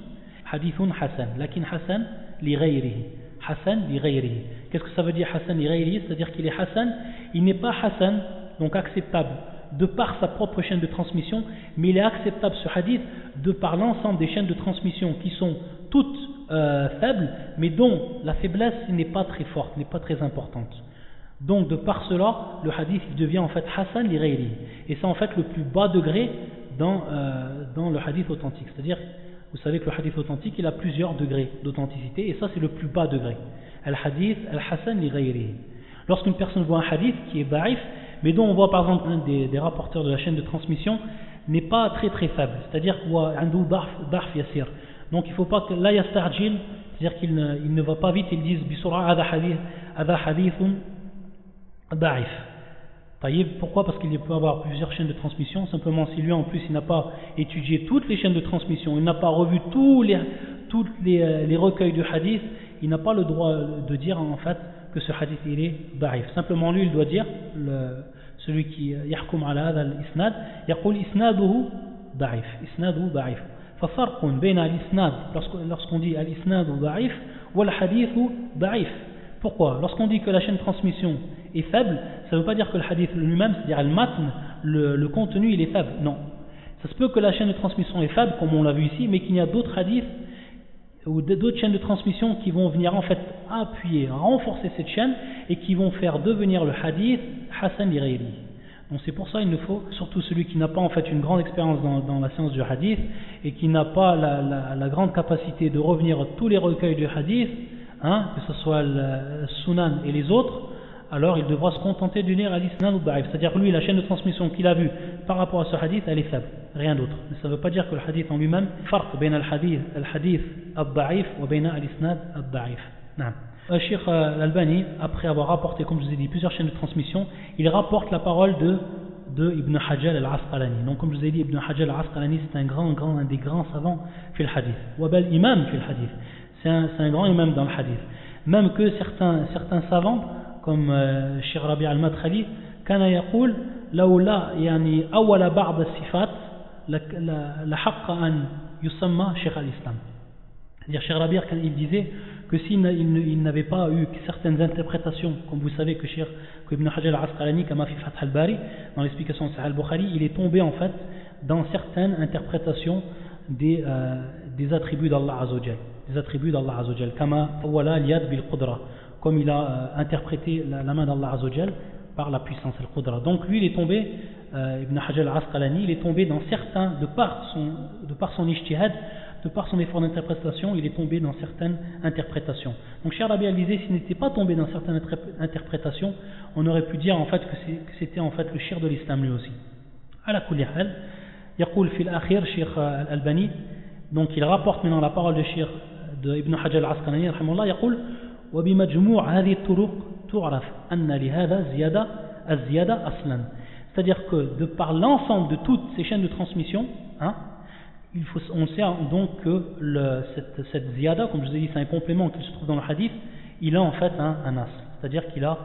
hadithun hasan, lakin hasan li. Hassan li. Qu'est-ce que ça veut dire Hassan? Li ghayrihi C'est-à-dire qu'il est Hassan, il n'est pas Hassan, donc acceptable de par sa propre chaîne de transmission, mais il est acceptable ce hadith de par l'ensemble des chaînes de transmission qui sont toutes euh, faibles, mais dont la faiblesse n'est pas très forte, n'est pas très importante. Donc de par cela, le hadith devient en fait Hassan li ghayrihi. Et c'est en fait le plus bas degré dans, euh, dans le hadith authentique. C'est-à-dire vous savez que le hadith authentique, il a plusieurs degrés d'authenticité, et ça c'est le plus bas degré. Al-hadith, al-hasan li. Lorsqu'une personne voit un hadith qui est ba'if, mais dont on voit par exemple un des, rapporteurs de la chaîne de transmission, n'est pas très très faible, c'est-à-dire darf yasir. Donc il ne faut pas que la yastarjil, c'est-à-dire qu'il ne, il ne va pas vite, ils disent bisura hadha hadith, hadithun da'if. Pourquoi? Parce qu'il peut avoir plusieurs chaînes de transmission. Simplement, si lui en plus il n'a pas étudié toutes les chaînes de transmission, il n'a pas revu tous les, euh, les, recueils de hadith, il n'a pas le droit de dire en fait que ce hadith il est da'if. Simplement lui il doit dire, le, celui qui yahkum ala al-isnad, yaqul isnaduhu da'if. Isnaduhu da'if. ففرق بين الإسناد lorsqu'on dit al-isnad da'if ou al-hadith da'if. Pourquoi Lorsqu'on dit que la chaîne de transmission est faible, ça ne veut pas dire que le hadith lui-même, c'est-à-dire le matn, le, contenu, il est faible. Non. Ça se peut que la chaîne de transmission est faible, comme on l'a vu ici, mais qu'il y a d'autres hadiths ou d'autres chaînes de transmission qui vont venir en fait appuyer, renforcer cette chaîne et qui vont faire devenir le hadith Hassan Iraili. Donc c'est pour ça qu'il nous faut, surtout celui qui n'a pas en fait une grande expérience dans, la science du hadith et qui n'a pas la, la, grande capacité de revenir à tous les recueils du hadith, hein, que ce soit le Sunan et les autres, alors il devra se contenter d'une lire hadith ou C'est-à-dire lui, la chaîne de transmission qu'il a vue par rapport à ce hadith, elle est faible, rien d'autre. Mais ça ne veut pas dire que le hadith en lui-même, farq bin al-hadith al-hadith al-da'if wa al-isnad al-da'if. Sheikh euh, al-Albani, après avoir rapporté, comme je vous ai dit, plusieurs chaînes de transmission, il rapporte la parole de, Ibn Hajar al-Asqalani. Donc comme je vous ai dit, Ibn Hajar al-Asqalani, c'est un grand, grand, un des grands savants fil hadith. Wa bal imam fil hadith. C'est un, grand imam dans le hadith. Même que certains savants comme الشيخ ربيع المدخلي كان يقول لولا يعني أول بعض الصفات لحق أن يسمى شيخ الإسلام C'est-à-dire, Cheikh Rabir, quand il disait que s'il n'avait pas eu certaines interprétations, comme vous savez que Cheikh que Ibn Hajar al-Asqalani, comme a fait Fath al-Bari, dans l'explication de Sahih al-Bukhari, il est tombé en fait dans certaines interprétations des, euh, des attributs d'Allah Azzawajal. Des attributs d'Allah Azzawajal. Kama awala al-yad bil-qudra comme il a euh, interprété la, main d'Allah Azzawajal par la puissance al-Qudra. Donc lui, il est tombé, euh, Ibn Hajar al-Asqalani, il est tombé dans certains, de par son, de par son ijtihad, de par son effort d'interprétation, il est tombé dans certaines interprétations. Donc Cheikh Rabi disait, s'il n'était pas tombé dans certaines interprétations, on aurait pu dire en fait que c'était en fait le shir de l'islam lui aussi. À la kulihal, يقول في الأخير شيخ الألباني donc il rapporte maintenant la parole de Cheikh de Ibn Hajar al-Asqalani رحمه الله يقول وبمجموع هذه الطرق تعرف أن لهذا زيادة الزيادة أصلا c'est-à-dire que de par l'ensemble de toutes ces chaînes de transmission hein, il faut, on sait donc que le, cette, cette ziyada comme je vous ai dit c'est un complément qui se trouve dans le hadith il a en fait un, un as c'est-à-dire qu'il a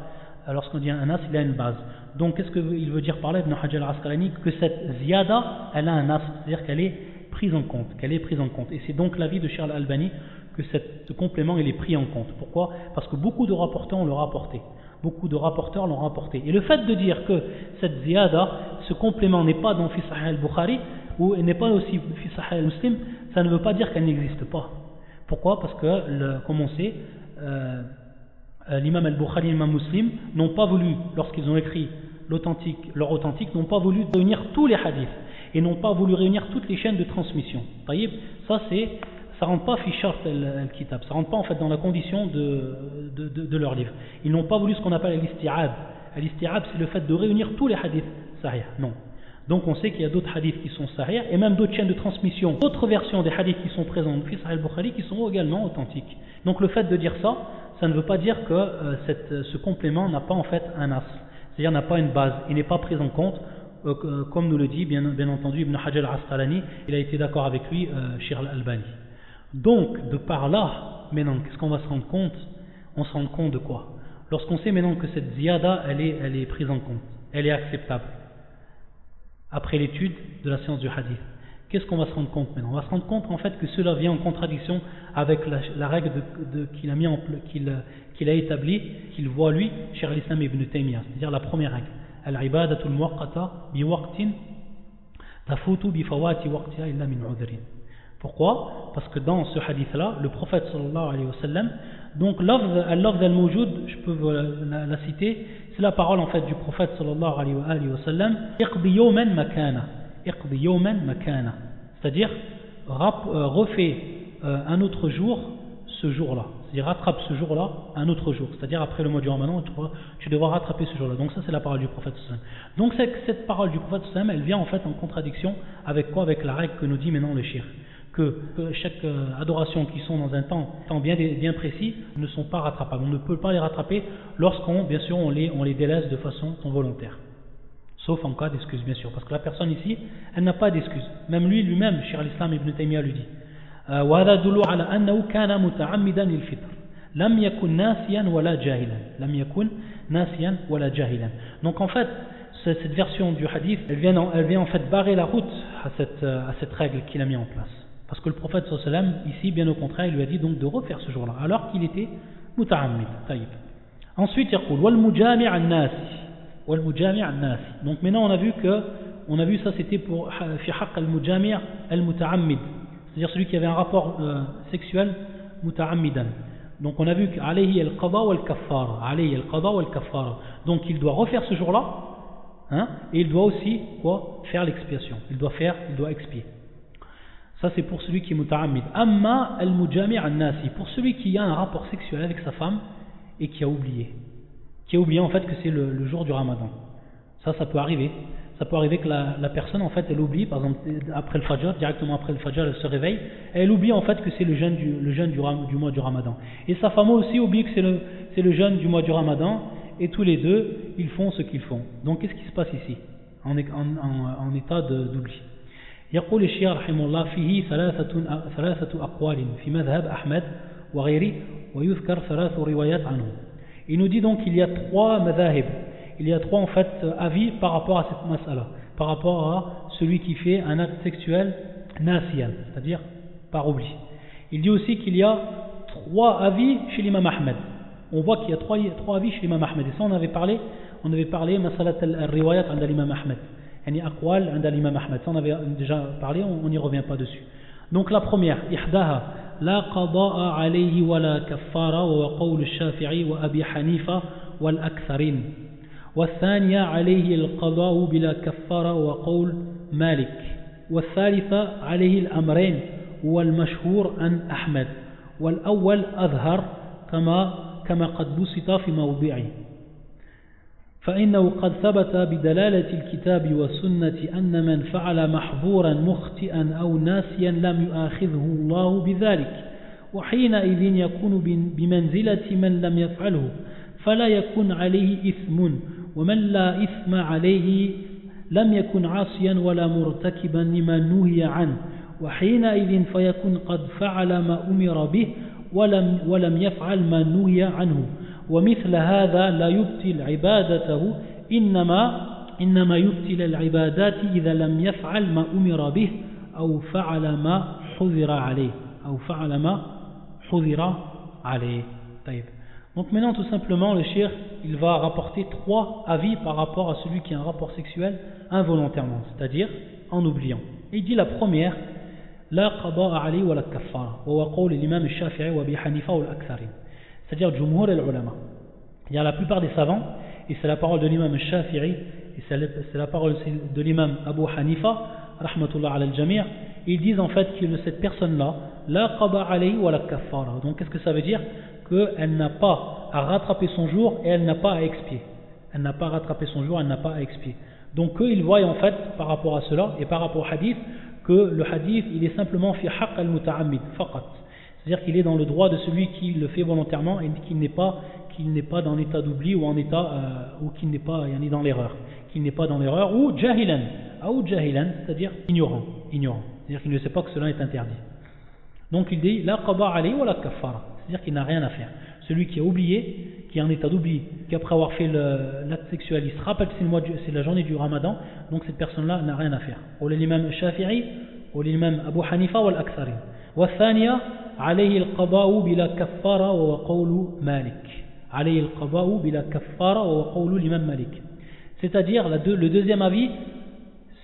lorsqu'on dit un as il a une base donc qu'est-ce qu'il veut dire par là Ibn Hajar al-Asqalani que cette ziyada elle a un as c'est-à-dire qu'elle est prise en compte qu'elle est prise en compte et c'est donc l'avis de Charles Albani que ce complément est pris en compte. Pourquoi? Parce que beaucoup de rapporteurs l'ont rapporté. Beaucoup de rapporteurs l'ont rapporté. Et le fait de dire que cette ziyada, ce complément n'est pas dans Fi al-Bukhari ou n'est pas aussi Fi al-Muslim, ça ne veut pas dire qu'elle n'existe pas. Pourquoi? Parce que, le, comme on sait, euh, l'imam al-Bukhari et l'imam muslim n'ont pas voulu, lorsqu'ils ont écrit leur authentique, n'ont pas voulu réunir tous les hadiths et n'ont pas voulu réunir toutes les chaînes de transmission. Ça c'est ça rentre pas fichart al-kitab, ça rentre pas en fait dans la condition de, de, leur livre. Ils n'ont pas voulu ce qu'on appelle l'isti'ab. L'isti'ab c'est le fait de réunir tous les hadiths sahih. Non. Donc on sait qu'il y a d'autres hadiths qui sont sahih et même d'autres chaînes de transmission, d'autres versions des hadiths qui sont présentes dans al-Bukhari qui sont également authentiques. Donc le fait de dire ça, ça ne veut pas dire que euh, ce complément n'a pas en fait un as, c'est-à-dire n'a pas une base, il n'est pas pris en compte, euh, euh, comme nous le dit bien, bien entendu Ibn Hajar al-Asqalani, il a été d'accord avec lui, euh, Shir al-Albani. Donc de par là, maintenant, qu'est-ce qu'on va se rendre compte? On se rend compte de quoi? Lorsqu'on sait maintenant que cette ziyada, elle est, prise en compte, elle est acceptable, après l'étude de la science du hadith. Qu'est-ce qu'on va se rendre compte maintenant On va se rendre compte en fait que cela vient en contradiction avec la, règle qu'il a, mis en, qu'il, a établie, qu'il voit lui, chez l'islam ibn Taymiyyah, c'est-à-dire la première règle. Al-ibadatul muwaqqata bi tafutu bi fawati waqtiha illa min. Pourquoi? Parce que dans ce hadith-là, le prophète sallallahu alayhi wa sallam, donc al-lafz al-mawjud, je peux la, citer, c'est la parole en fait du prophète sallallahu alayhi wa sallam, makana, makana, c'est-à-dire euh, refais euh, un autre jour ce jour-là, c'est-à-dire rattrape ce jour-là un autre jour, c'est-à-dire après le mois du Ramadan, tu, devras rattraper ce jour-là. Donc ça c'est la parole du prophète sallallahu Donc cette parole du prophète sallallahu elle vient en fait en contradiction avec quoi? Avec la règle que nous dit maintenant le shir que, chaque euh, adoration qui sont dans un temps, temps bien, bien, précis ne sont pas rattrapables. On ne peut pas les rattraper lorsqu'on, bien sûr, on les, on les délaisse de façon volontaire. Sauf en cas d'excuse, bien sûr. Parce que la personne ici, elle n'a pas d'excuse. Même lui, lui-même, Cher l'Islam Ibn Taymiyyah lui dit وهذا يدل على أنه كان متعمدا للفطر لم يكن ناسيا ولا جاهلا لم يكن ناسيا ولا جاهلا donc en fait cette version du hadith elle vient, elle vient en fait barrer la route à cette, à cette règle qu'il a mis en place parce que le prophète sallam, ici, bien au contraire, il lui a dit donc de refaire ce jour-là, alors qu'il était muta'ammid. Ensuite, il dit wal mujami' an-nasi. Wal mujami' an-nasi. Donc maintenant, on a vu que, on a vu ça, c'était pour fi haqq al-mujami' al-muta'ammid. C'est-à-dire celui qui avait un rapport euh, sexuel muta'ammidan. Donc on a vu qu'alayhi al-qada wal-kaffara. Alayhi al-qada wal-kaffara. Donc il doit refaire ce jour-là, hein, et il doit aussi, quoi, faire l'expiation. Il doit faire, il doit expier. Ça, c'est pour celui qui est muta'ammid. Amma al-mujami' al-nasi. Pour celui qui a un rapport sexuel avec sa femme et qui a oublié. Qui a oublié en fait que c'est le, jour du ramadan. Ça, ça peut arriver. Ça peut arriver que la, personne, en fait, elle oublie, par exemple, après le fajr, directement après le fajr, elle se réveille, elle oublie en fait que c'est le jeûne, du, mois du ramadan. Et sa femme aussi oublie que c'est le, jeûne du mois du ramadan, et tous les deux, ils font ce qu'ils font. Donc, qu'est-ce qui se passe ici? En état d'oubli يقول الشيخ رحمه الله فيه ثلاثة, ثلاثة أقوال في مذهب أحمد وغيره ويذكر ثلاث روايات عنه Il nous dit donc qu'il y a trois madhahib, il y a trois en fait avis par rapport à cette mas'ala, par rapport à celui qui fait un acte sexuel nasiyan, c'est-à-dire par oubli. Il dit aussi qu'il y a trois avis chez l'imam Ahmed. On voit qu'il y a trois, trois avis chez l'imam Ahmed. Et ça on avait parlé, on avait parlé masalat al-riwayat al l'imam Ahmed. Yani aqwal عند l'imam Ahmed. Ça on avait déjà parlé, on n'y revient pas dessus. Donc la première, ihdaha لا قضاء عليه ولا كفارة وهو قول الشافعي وأبي حنيفة والأكثرين والثانية عليه القضاء بلا كفارة وقول مالك والثالثة عليه الأمرين والمشهور عن أحمد والأول أظهر كما كما قد بسط في موضعه فإنه قد ثبت بدلالة الكتاب والسنة أن من فعل محظورا مخطئا أو ناسيا لم يؤاخذه الله بذلك وحينئذ يكون بمنزلة من لم يفعله فلا يكون عليه إثم ومن لا إثم عليه لم يكن عاصيا ولا مرتكبا لما نهي عنه وحينئذ فيكون قد فعل ما أمر به ولم, ولم يفعل ما نهي عنه. ومثل هذا لا يبطل عبادته إنما إنما يبطل العبادات إذا لم يفعل ما أمر به أو فعل ما حذر عليه أو فعل ما حذر عليه طيب Donc maintenant tout simplement le shir il va rapporter trois avis par rapport à celui qui a un rapport sexuel involontairement, c'est-à-dire en oubliant. Et il dit la première لا قضاء عليه ولا كفارة وهو قول الإمام الشافعي وأبي حنيفة والأكثرين c'est-à-dire Jumhur al-Ulama. Il y a la plupart des savants, et c'est la parole de l'imam Shafi'i, et c'est la parole de l'imam Abu Hanifa, rahmatullah al-Jamir, ils disent en fait que cette personne-là, la qaba alayhi wa la kaffara. Donc qu'est-ce que ça veut dire? Qu'elle n'a pas à rattraper son jour et elle n'a pas à expier. Elle n'a pas à rattraper son jour, elle n'a pas à expier. Donc eux, ils voient en fait, par rapport à cela, et par rapport au hadith, que le hadith, il est simplement fi haqq al-muta'ammid, faqat. C'est-à-dire qu'il est dans le droit de celui qui le fait volontairement et qu'il n'est pas, qu'il n'est pas dans l'état d'oubli ou en état, euh, ou qu'il n'est pas ni dans l'erreur. Qu'il n'est pas dans l'erreur, ou jahilan, ou jahilan, c'est-à-dire ignorant, ignorant. C'est-à-dire qu'il ne sait pas que cela est interdit. Donc il dit, la qaba wa la kafara. C'est-à-dire qu'il n'a rien à faire. Celui qui a oublié, qui est en état d'oubli, qui après avoir fait l'acte sexuel, il se rappelle que c'est la journée du ramadan, donc cette personne-là n'a rien à faire. Ou l'imam Shafi'i, ou l'imam Abu Hanifa ou l'Aksari. والثانية عليه القضاء بلا كفارة وهو قول مالك عليه القضاء بلا كفارة وهو قول l'imam Malik c'est-à-dire le deuxième avis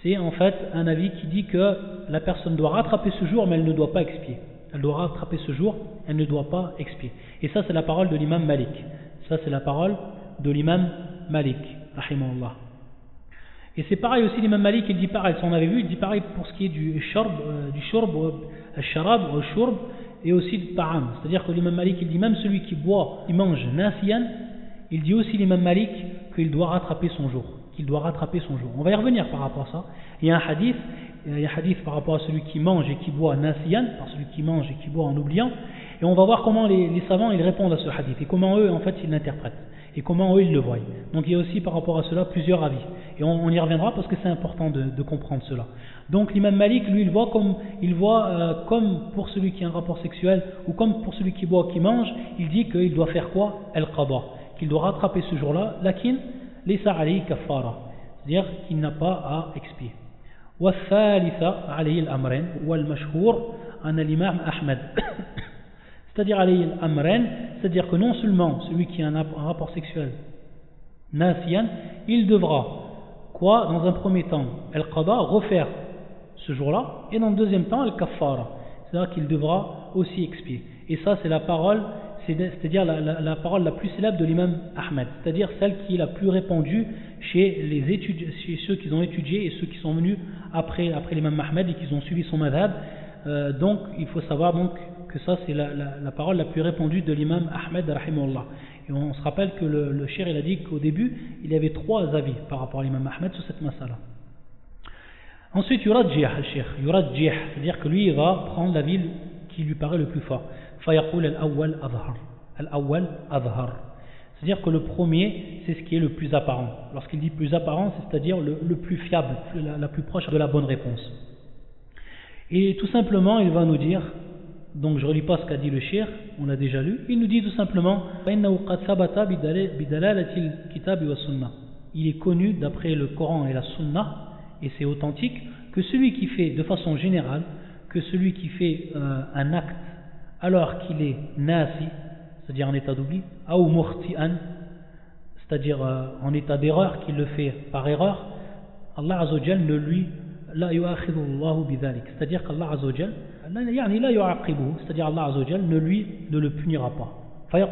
c'est en fait un avis qui dit que la personne doit rattraper ce jour mais elle ne doit pas expier elle doit rattraper ce jour, elle ne doit pas expier. Et ça, c'est la parole de l'imam Malik. Ça, c'est la parole de l'imam Malik, rahimahullah. et c'est pareil aussi, l'imam Malik, il dit pareil, si on avait vu, il dit pareil pour ce qui est du shurb, euh, du shurb, euh, sharab, shurb, et aussi du ta'am. C'est-à-dire que l'imam Malik, il dit même celui qui boit, qui mange nasiyan, il dit aussi l'imam Malik qu'il doit rattraper son jour. Qu'il doit rattraper son jour. On va y revenir par rapport à ça. Il y a un hadith il y a un hadith par rapport à celui qui mange et qui boit nasiyan, par celui qui mange et qui boit en oubliant, et on va voir comment les, savants ils répondent à ce hadith et comment eux en fait ils l'interprètent et comment eux ils le voient. Donc il y a aussi par rapport à cela plusieurs avis et on, y reviendra parce que c'est important de, comprendre cela. Donc l'imam Malik lui il voit comme il voit euh, comme pour celui qui a un rapport sexuel ou comme pour celui qui boit qui mange, il dit qu'il doit faire quoi El qada, qu'il doit rattraper ce jour-là, lakin laysa alayhi kafara, c'est-à-dire qu'il n'a pas à expier. والثالثة عليه الأمرين والمشهور أن الإمام أحمد c'est-à-dire alayil amren, c'est-à-dire que non seulement celui qui a un rapport sexuel nasiyan, il devra, quoi, dans un premier temps, El Qada, refaire ce jour-là, et dans le deuxième temps, al-kaffara, c'est-à-dire qu'il devra aussi expier. Et ça, c'est la parole, c'est-à-dire la, parole la plus célèbre de l'imam Ahmed, c'est-à-dire celle qui est la plus répandue chez, les chez ceux qui ont étudié et ceux qui sont venus après, après l'imam Ahmed et qui ont suivi son madhab. Euh, donc, il faut savoir donc que ça c'est la, parole la plus répandue de l'imam Ahmed rahimahullah. Et on se rappelle que le, le il a dit qu'au début il y avait trois avis par rapport à l'imam Ahmed sur cette masala. Ensuite, yurajjih al-shir, c'est-à-dire que lui il va prendre l'avis qui lui paraît le plus fort. C'est-à-dire que le premier, c'est ce qui est le plus apparent. Lorsqu'il dit plus apparent, c'est-à-dire le, plus fiable, la, plus proche de la bonne réponse. Et tout simplement, il va nous dire, donc je ne relis pas ce qu'a dit le shir, on l'a déjà lu, il nous dit tout simplement Il est connu d'après le Coran et la Sunna, et c'est authentique, que celui qui fait de façon générale, que celui qui fait euh, un acte alors qu'il est nasi, c'est-à-dire en état d'oubli, ou murti'an, c'est-à-dire euh, en état d'erreur, qu'il le fait par erreur, Allah Azzawajal ne lui la c'est-à-dire qu'Allah Azzawajal c'est-à-dire Allah Azzawajal ne lui ne le punira pas. C'est-à-dire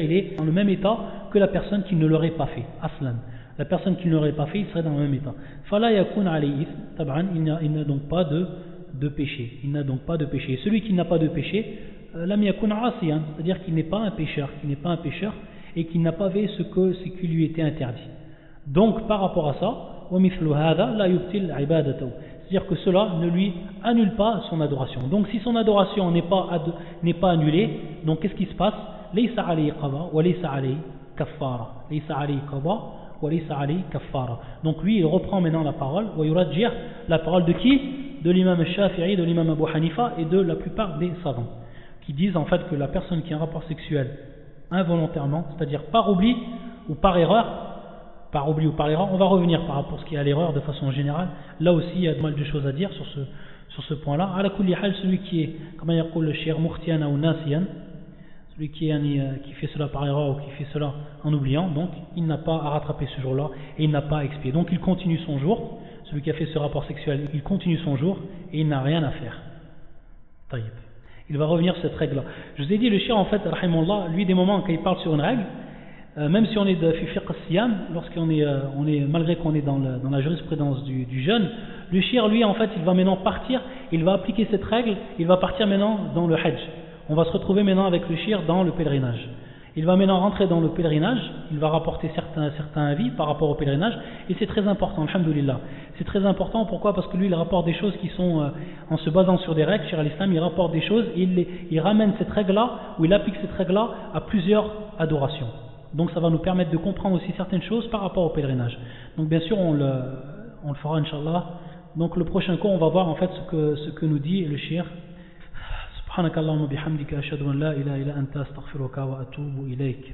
il est dans le même état que la personne qui ne l'aurait pas fait. La personne qui ne l'aurait pas fait, il serait dans le même état. Il n'a donc pas de de péché. Il n'a donc pas de péché. Celui qui n'a pas de péché, euh, c'est-à-dire qu'il n'est pas un pécheur, n'est pas un pécheur et qu'il n'a pas fait ce, que, ce qui lui était interdit. Donc par rapport à ça, c'est-à-dire que cela ne lui annule pas son adoration. Donc si son adoration n'est pas, n'est pas annulée, donc qu'est-ce qui se passe? Donc lui il reprend maintenant la parole. La parole de qui? De l'imam Shafi'i, de l'imam Abu Hanifa et de la plupart des savants, qui disent en fait que la personne qui a un rapport sexuel involontairement, c'est-à-dire par oubli ou par erreur, par oubli ou par erreur, on va revenir par rapport à ce qui est à l'erreur de façon générale, là aussi il y a de mal de choses à dire sur ce, sur ce point-là. À la celui qui est, comme il le shir murtiana ou nasiyan, celui euh, qui fait cela par erreur ou qui fait cela en oubliant, donc il n'a pas à rattraper ce jour-là et il n'a pas à expier. Donc il continue son jour, celui qui a fait ce rapport sexuel, il continue son jour et il n'a rien à faire. Il va revenir sur cette règle-là. Je vous ai dit, le chien, en fait, lui, des moments, quand il parle sur une règle, euh, même si on est de fifiq siyam, lorsqu'on euh, est, malgré qu'on est dans, la jurisprudence du, jeune, le chien, lui, en fait, il va maintenant partir, il va appliquer cette règle, il va partir maintenant dans le hajj. On va se retrouver maintenant avec le chien dans le pèlerinage. Il va maintenant rentrer dans le pèlerinage, il va rapporter certains, avis par rapport au pèlerinage, et c'est très important, alhamdoulilah. C'est très important, pourquoi? Parce que lui, il rapporte des choses qui sont, euh, en se basant sur des règles, sur l'islam, il rapporte des choses, et il, il ramène cette règle-là, ou il applique cette règle-là à plusieurs adorations. Donc ça va nous permettre de comprendre aussi certaines choses par rapport au pèlerinage. Donc bien sûr, on le, on le fera, inshallah. Donc le prochain cours, on va voir en fait ce que, ce que nous dit le shir. سبحانك اللهم بحمدك أشهد أن لا إله إلا أنت أستغفرك وأتوب إليك